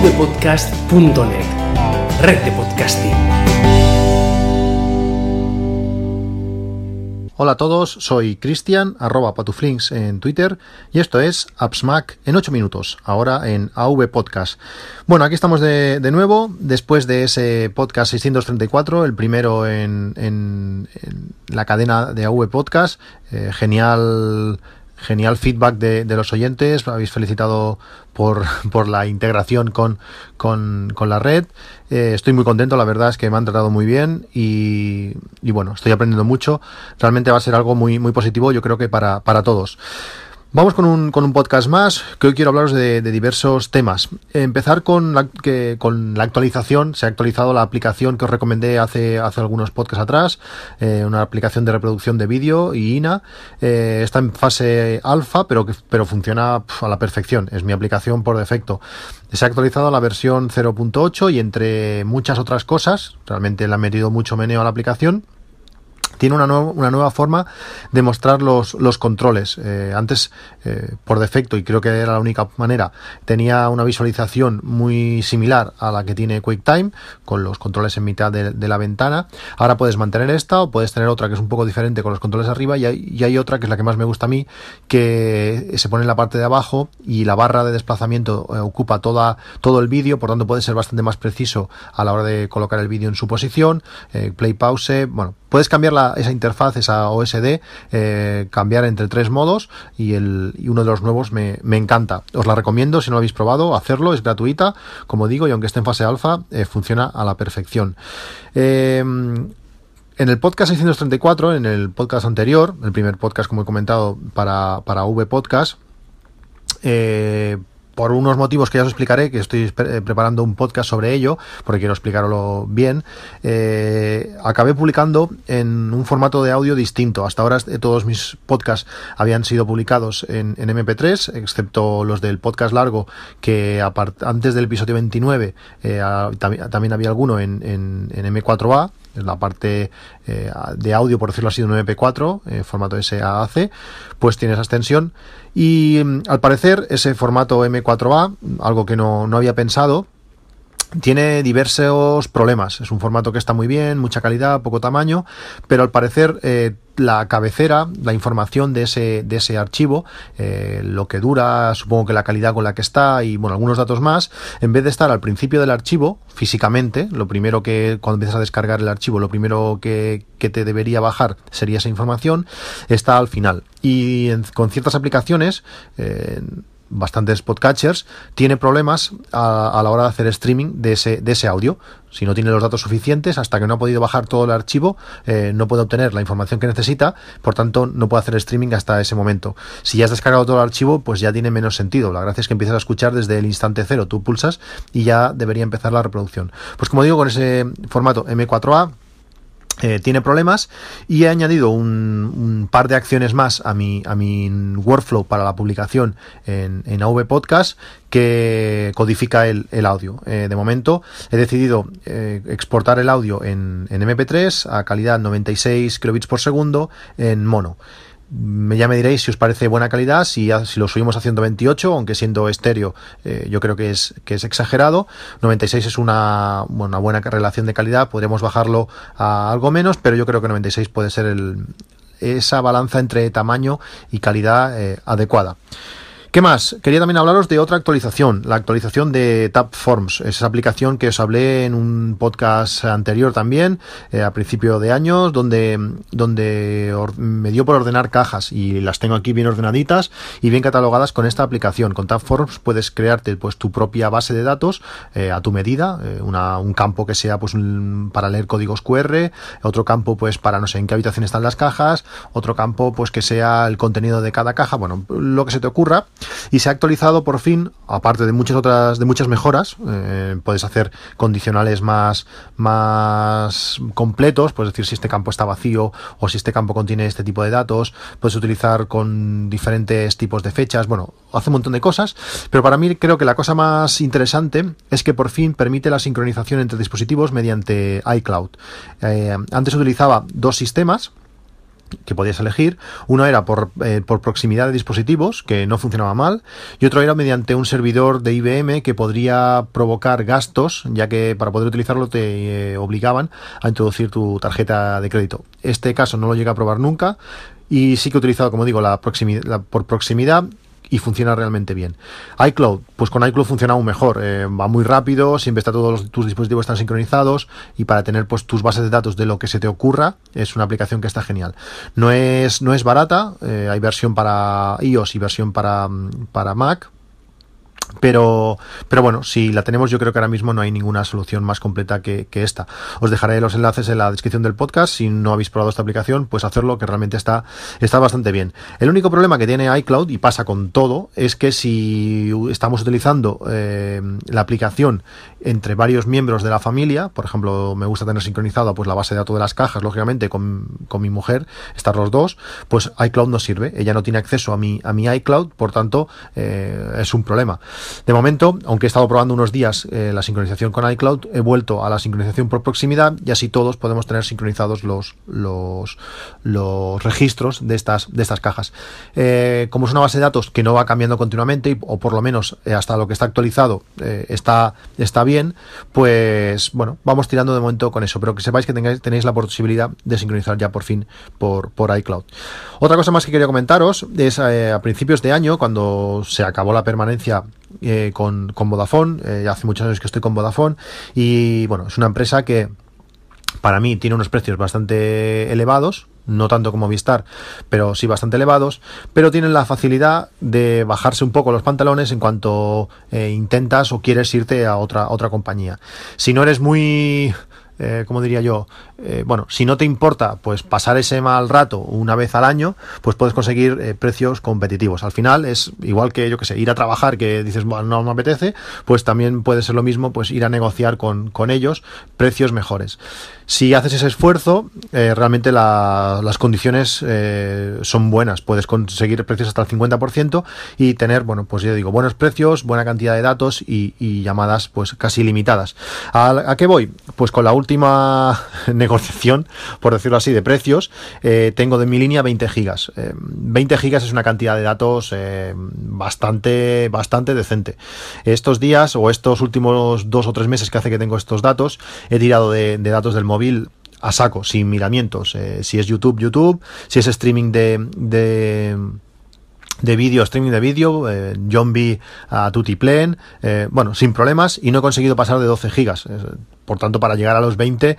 avpodcast.net, red de podcasting. Hola a todos, soy Cristian, arroba patuflinks en Twitter, y esto es AppsMac en 8 minutos, ahora en AV Podcast. Bueno, aquí estamos de, nuevo, después de ese podcast 634, el primero en, la cadena de AV Podcast. Eh, genial genial feedback de, los oyentes, habéis felicitado por, por la integración con, con, la red. Eh, estoy muy contento, la verdad es que me han tratado muy bien y, y, bueno, estoy aprendiendo mucho. Realmente va a ser algo muy, muy positivo, yo creo que para, para todos. Vamos con un, con un podcast más, que hoy quiero hablaros de, diversos temas. Empezar con la, que, con la actualización. Se ha actualizado la aplicación que os recomendé hace, hace algunos podcasts atrás, eh, una aplicación de reproducción de vídeo y INA. Eh, está en fase alfa, pero, pero funciona a la perfección. Es mi aplicación por defecto. Se ha actualizado la versión 0.8 y entre muchas otras cosas, realmente le han metido mucho meneo a la aplicación tiene una, una nueva forma de mostrar los, controles. Eh, antes, eh, por defecto, y creo que era la única manera, tenía una visualización muy similar a la que tiene QuickTime, con los controles en mitad de, la ventana. Ahora puedes mantener esta o puedes tener otra que es un poco diferente con los controles arriba y hay, y hay otra que es la que más me gusta a mí, que se pone en la parte de abajo y la barra de desplazamiento eh, ocupa toda, todo el vídeo, por tanto puede ser bastante más preciso a la hora de colocar el vídeo en su posición, play pause, bueno, Puedes cambiar la, esa interfaz, esa OSD, eh, cambiar entre tres modos y, el, y uno de los nuevos me, me, encanta. Os la recomiendo si no lo habéis probado, hacerlo, es gratuita, como digo, y aunque esté en fase alfa, eh, funciona a la perfección. Eh, en el podcast 634, en el podcast anterior, el primer podcast, como he comentado, para, para V Podcast, eh, por unos motivos que ya os explicaré, que estoy eh, preparando un podcast sobre ello, porque quiero explicarlo bien, eh, acabé publicando en un formato de audio distinto. Hasta ahora eh, todos mis podcasts habían sido publicados en, MP3, excepto los del podcast largo, que antes del episodio 29 también, había alguno en, en M4A, en la parte eh, de audio, por decirlo así, de un MP4, en formato SAAC, pues tiene esa extensión. Y mm, al parecer ese formato M4A, algo que no, no había pensado, tiene diversos problemas. Es un formato que está muy bien, mucha calidad, poco tamaño, pero al parecer eh, la cabecera, la información de ese, de ese archivo, eh, lo que dura, supongo que la calidad con la que está y bueno, algunos datos más, en vez de estar al principio del archivo, físicamente, lo primero que cuando empiezas a descargar el archivo, lo primero que, que te debería bajar sería esa información, está al final. Y con ciertas aplicaciones, eh, bastantes podcatchers, tiene problemas a, la hora de hacer streaming de ese, de ese audio. Si no tiene los datos suficientes, hasta que no ha podido bajar todo el archivo, eh, no puede obtener la información que necesita, por tanto no puede hacer streaming hasta ese momento. Si ya has descargado todo el archivo, pues ya tiene menos sentido. La gracia es que empiezas a escuchar desde el instante cero. Tú pulsas y ya debería empezar la reproducción. Pues como digo, con ese formato M4A, eh, tiene problemas y he añadido un, par de acciones más a mi, a mi workflow para la publicación en, en AV Podcast que codifica el, audio. Eh, de momento he decidido eh, exportar el audio en, en MP3 a calidad 96 kilobits por segundo en mono ya me diréis si os parece buena calidad, si, si lo subimos a 128, aunque siendo estéreo eh, yo creo que es, que es exagerado. 96 es una, una buena relación de calidad, podríamos bajarlo a algo menos, pero yo creo que 96 puede ser el, esa balanza entre tamaño y calidad eh, adecuada. ¿Qué más? Quería también hablaros de otra actualización, la actualización de Tapforms, esa aplicación que os hablé en un podcast anterior también, eh, a principio de años, donde, donde me dio por ordenar cajas y las tengo aquí bien ordenaditas y bien catalogadas con esta aplicación. Con Tapforms puedes crearte pues tu propia base de datos eh, a tu medida, eh, una, un campo que sea pues para leer códigos QR, otro campo pues para no sé en qué habitación están las cajas, otro campo pues que sea el contenido de cada caja, bueno, lo que se te ocurra y se ha actualizado por fin, aparte de muchas otras, de muchas mejoras, eh, puedes hacer condicionales más, más completos, puedes decir si este campo está vacío o si este campo contiene este tipo de datos, puedes utilizar con diferentes tipos de fechas, bueno, hace un montón de cosas, pero para mí creo que la cosa más interesante es que por fin permite la sincronización entre dispositivos mediante iCloud. Eh, antes utilizaba dos sistemas, que podías elegir. Uno era por, eh, por, proximidad de dispositivos, que no funcionaba mal, y otro era mediante un servidor de IBM que podría provocar gastos, ya que para poder utilizarlo te eh, obligaban a introducir tu tarjeta de crédito. Este caso no lo llega a probar nunca. Y sí que he utilizado, como digo, la, proximidad, por proximidad y funciona realmente bien. iCloud, pues con iCloud funciona aún mejor, eh, va muy rápido, siempre está todos tus dispositivos están sincronizados y para tener pues tus bases de datos de lo que se te ocurra es una aplicación que está genial. No es no es barata, eh, hay versión para iOS y versión para, para Mac, pero, pero bueno, si la tenemos, yo creo que ahora mismo no hay ninguna solución más completa que, esta. Os dejaré los enlaces en la descripción del podcast. Si no habéis probado esta aplicación, pues hacerlo, que realmente está, está bastante bien. El único problema que tiene iCloud, y pasa con todo, es que si estamos utilizando eh, la aplicación entre varios miembros de la familia, por ejemplo, me gusta tener sincronizado pues la base de datos de las cajas, lógicamente, con, con mi mujer, estar los dos, pues iCloud no sirve. Ella no tiene acceso a mi, a mi iCloud, por tanto, eh, es un problema. De momento, aunque he estado probando unos días eh, la sincronización con iCloud, he vuelto a la sincronización por proximidad y así todos podemos tener sincronizados los, los, registros de estas, de estas cajas. Eh, como es una base de datos que no va cambiando continuamente, o por lo menos eh, hasta lo que está actualizado está, está bien, pues bueno, vamos tirando de momento con eso, pero que sepáis que tenéis la posibilidad de sincronizar ya por fin por, por iCloud. Otra cosa más que quería comentaros es a principios de año, cuando se acabó la permanencia eh, con, con, Vodafone. Eh, hace muchos años que estoy con Vodafone. Y bueno, es una empresa que para mí tiene unos precios bastante elevados. No tanto como Vistar, pero sí bastante elevados. Pero tienen la facilidad de bajarse un poco los pantalones en cuanto eh, intentas o quieres irte a otra, otra compañía. Si no eres muy eh, como diría yo, eh, bueno, si no te importa, pues pasar ese mal rato una vez al año, pues puedes conseguir eh, precios competitivos. Al final es igual que, yo que sé, ir a trabajar, que dices, bueno, no me apetece, pues también puede ser lo mismo, pues ir a negociar con, con ellos precios mejores. Si haces ese esfuerzo, realmente las condiciones son buenas. Puedes conseguir precios hasta el 50% y tener, bueno, pues yo digo, buenos precios, buena cantidad de datos y, llamadas pues casi limitadas. ¿A, ¿A qué voy? Pues con la última última negociación, por decirlo así, de precios, eh, tengo de mi línea 20 gigas. 20 eh, gigas es una cantidad de datos eh, bastante, bastante decente. Estos días o estos últimos dos o tres meses que hace que tengo estos datos, he tirado de, datos del móvil a saco, sin miramientos. si es YouTube, YouTube. Si es streaming de, de de vídeo, streaming de vídeo, eh, John B a Tutiplen, eh, bueno, sin problemas y no he conseguido pasar de 12 gigas. Por tanto, para llegar a los 20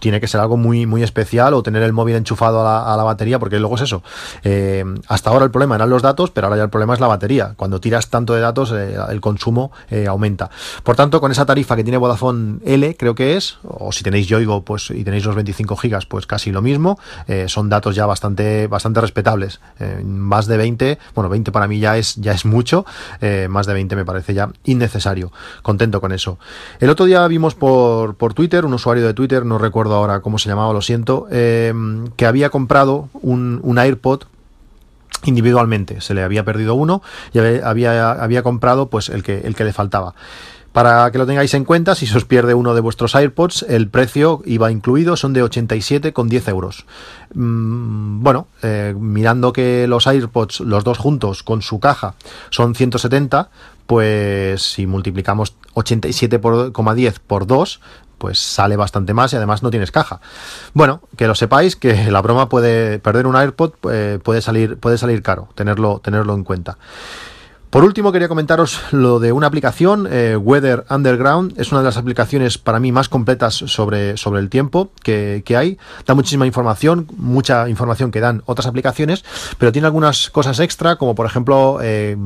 tiene que ser algo muy, muy especial o tener el móvil enchufado a la, batería, porque luego es eso. Eh, hasta ahora el problema eran los datos, pero ahora ya el problema es la batería. Cuando tiras tanto de datos, eh, el consumo aumenta. Por tanto, con esa tarifa que tiene Vodafone L, creo que es, o si tenéis Yoigo pues, y tenéis los 25 gigas, pues casi lo mismo. son datos ya bastante, bastante respetables. más de 20, bueno, 20 para mí ya es, ya es mucho, eh, más de 20 me parece ya innecesario. Contento con eso. El otro día vimos por, por Twitter, un usuario de Twitter, no recuerdo ahora cómo se llamaba, lo siento, eh, que había comprado un, un AirPod individualmente. Se le había perdido uno y había, había comprado pues el que, el que le faltaba. Para que lo tengáis en cuenta, si se os pierde uno de vuestros AirPods, el precio iba incluido, son de 87,10 euros. Mm, bueno, eh, mirando que los AirPods, los dos juntos con su caja, son 170, pues si multiplicamos 87,10 por 2, pues sale bastante más y además no tienes caja. Bueno, que lo sepáis que la broma puede perder un AirPod eh, puede salir puede salir caro, tenerlo tenerlo en cuenta. Por último, quería comentaros lo de una aplicación, eh, Weather Underground. Es una de las aplicaciones para mí más completas sobre, sobre el tiempo que, hay. Da muchísima información, mucha información que dan otras aplicaciones, pero tiene algunas cosas extra, como por ejemplo... Eh,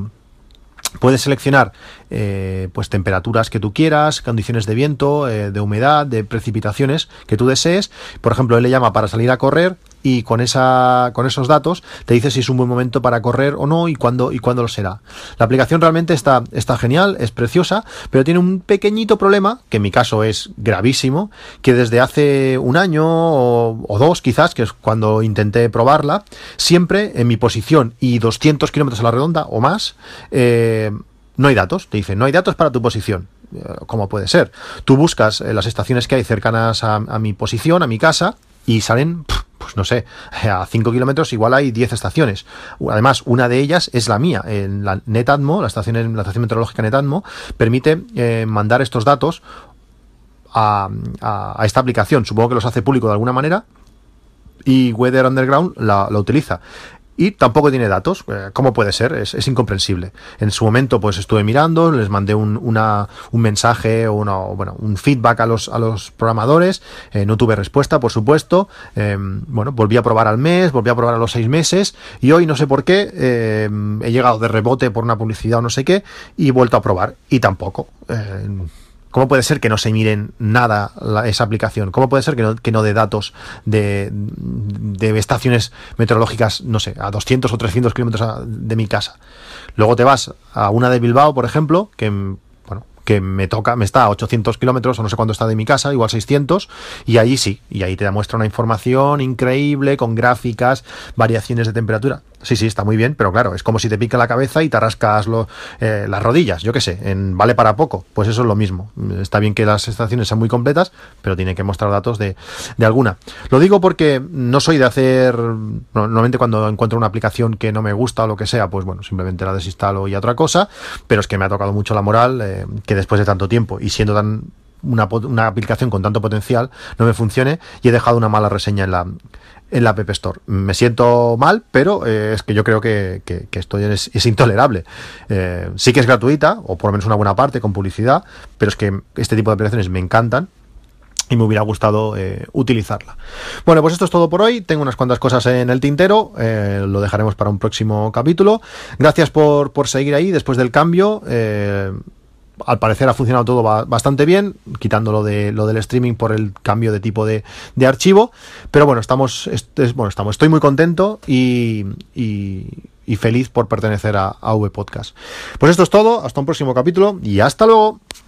puedes seleccionar eh, pues temperaturas que tú quieras, condiciones de viento, de humedad, de precipitaciones que tú desees. Por ejemplo, él le llama para salir a correr y con, esa, con esos datos te dice si es un buen momento para correr o no y cuándo, y cuándo lo será. La aplicación realmente está, está genial, es preciosa, pero tiene un pequeñito problema, que en mi caso es gravísimo, que desde hace un año o, dos quizás, que es cuando intenté probarla, siempre en mi posición y 200 kilómetros a la redonda o más, eh, no hay datos. Te dice, no hay datos para tu posición. Eh, ¿Cómo puede ser? Tú buscas eh, las estaciones que hay cercanas a mi posición, a mi casa, y salen pues no sé, a 5 kilómetros igual hay 10 estaciones. Además, una de ellas es la mía. En la Netatmo, la estación, la estación meteorológica Netatmo, permite eh, mandar estos datos a, esta aplicación. Supongo que los hace público de alguna manera y Weather Underground la, la, utiliza y tampoco tiene datos. Eh, ¿Cómo puede ser? Es, incomprensible. En su momento, pues estuve mirando, les mandé un, una, un mensaje o bueno, un feedback a los, a los programadores. Eh, no tuve respuesta, por supuesto. Eh, bueno, volví a probar al mes, volví a probar a los seis meses y hoy no sé por qué he llegado de rebote por una publicidad o no sé qué y he vuelto a probar y tampoco. ¿Cómo puede ser que no se miren nada esa aplicación? ¿Cómo puede ser que no, que no dé datos de, de, estaciones meteorológicas, no sé, a 200 o 300 kilómetros de mi casa? Luego te vas a una de Bilbao, por ejemplo, que que me toca, me está a 800 kilómetros o no sé cuánto está de mi casa, igual 600, y ahí sí, y ahí te demuestra una información increíble con gráficas, variaciones de temperatura. Sí, sí, está muy bien, pero claro, es como si te pica la cabeza y te rascas eh, las rodillas, yo qué sé, en vale para poco. Pues eso es lo mismo. Está bien que las estaciones sean muy completas, pero tiene que mostrar datos de, de alguna. Lo digo porque no soy de hacer, normalmente cuando encuentro una aplicación que no me gusta o lo que sea, pues bueno, simplemente la desinstalo y otra cosa, pero es que me ha tocado mucho la moral eh, que después de tanto tiempo y siendo tan una, una, aplicación con tanto potencial no me funcione y he dejado una mala reseña en la, en la App Store. Me siento mal, pero eh, es que yo creo que, esto es, intolerable. Eh, sí que es gratuita, o por lo menos una buena parte, con publicidad, pero es que este tipo de aplicaciones me encantan y me hubiera gustado eh, utilizarla. Bueno, pues esto es todo por hoy. Tengo unas cuantas cosas en el tintero. lo dejaremos para un próximo capítulo. Gracias por, por seguir ahí después del cambio al parecer ha funcionado todo bastante bien, quitando lo, de, lo del streaming por el cambio de tipo de, archivo. Pero bueno, estamos, bueno, estamos, estoy muy contento y, feliz por pertenecer a, a V Podcast. Pues esto es todo, hasta un próximo capítulo y hasta luego.